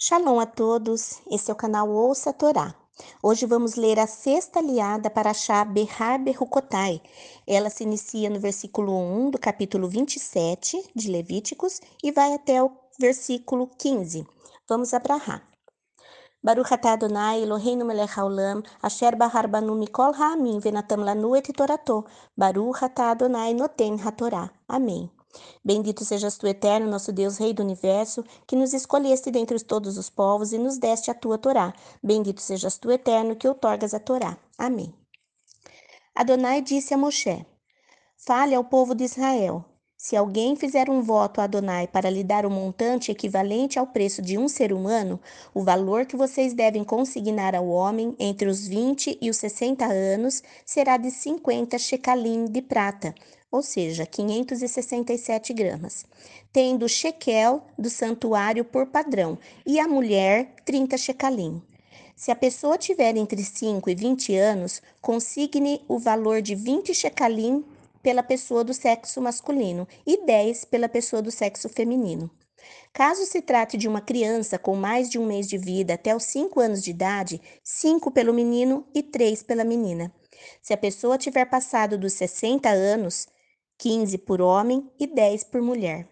Shalom a todos, esse é o canal Ouça a Torá. Hoje vamos ler a sexta aliada para achar Behar Berukotai. Ela se inicia no versículo 1 do capítulo 27 de Levíticos e vai até o versículo 15. Vamos abrahar. Baruch atah Adonai Eloheinu melech haolam, asher bahar banu mikol ha'amin venatam lanu et torato. Baruch atah Adonai noten hatorá. Amém. Bendito sejas tu, eterno, nosso Deus, Rei do universo, que nos escolheste dentre todos os povos e nos deste a tua Torá. Bendito sejas tu, eterno, que outorgas a Torá. Amém. Adonai disse a Moshe: Fale ao povo de Israel. Se alguém fizer um voto a Adonai para lhe dar um montante equivalente ao preço de um ser humano, o valor que vocês devem consignar ao homem entre os 20 e os 60 anos será de 50 shekalim de prata, ou seja, 567 gramas, tendo o shekel do santuário por padrão e a mulher 30 shekalim. Se a pessoa tiver entre 5 e 20 anos, consigne o valor de 20 shekalim pela pessoa do sexo masculino e 10 pela pessoa do sexo feminino. Caso se trate de uma criança com mais de um mês de vida até os 5 anos de idade, 5 pelo menino e 3 pela menina. Se a pessoa tiver passado dos 60 anos, 15 por homem e 10 por mulher.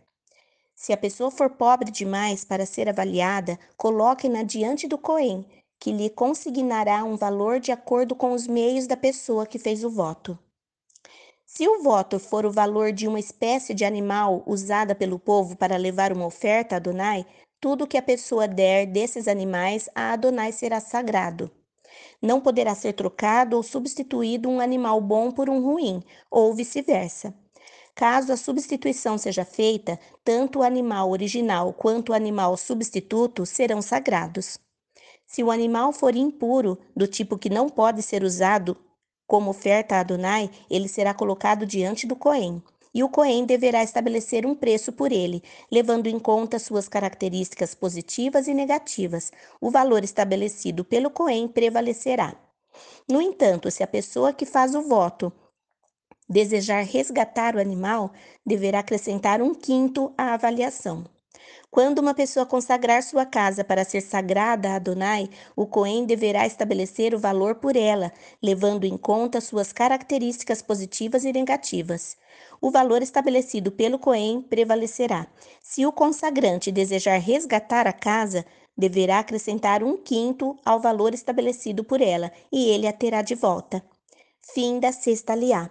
Se a pessoa for pobre demais para ser avaliada, coloque-na diante do Cohen, que lhe consignará um valor de acordo com os meios da pessoa que fez o voto. Se o voto for o valor de uma espécie de animal usada pelo povo para levar uma oferta a Adonai, tudo que a pessoa der desses animais a Adonai será sagrado. Não poderá ser trocado ou substituído um animal bom por um ruim, ou vice-versa. Caso a substituição seja feita, tanto o animal original quanto o animal substituto serão sagrados. Se o animal for impuro, do tipo que não pode ser usado como oferta a Adonai, ele será colocado diante do Cohen, e o Cohen deverá estabelecer um preço por ele, levando em conta suas características positivas e negativas. O valor estabelecido pelo Cohen prevalecerá. No entanto, se a pessoa que faz o voto desejar resgatar o animal, deverá acrescentar um quinto à avaliação. Quando uma pessoa consagrar sua casa para ser sagrada a Adonai, o Cohen deverá estabelecer o valor por ela, levando em conta suas características positivas e negativas. O valor estabelecido pelo Cohen prevalecerá. Se o consagrante desejar resgatar a casa, deverá acrescentar um quinto ao valor estabelecido por ela, e ele a terá de volta. Fim da sexta liá.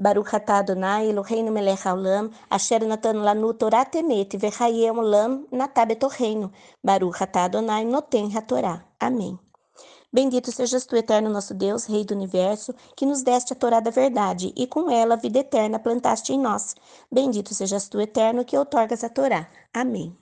Baruch atah Adonai Eloheinu melech haolam, asher natan lanu Torah temet, vechayem olam natah betorreino. Baruch atah Adonai noten hatorá. Amém. Bendito sejas tu, eterno nosso Deus, Rei do Universo, que nos deste a Torá da verdade, e com ela a vida eterna plantaste em nós. Bendito sejas tu, eterno, que outorgas a Torá. Amém.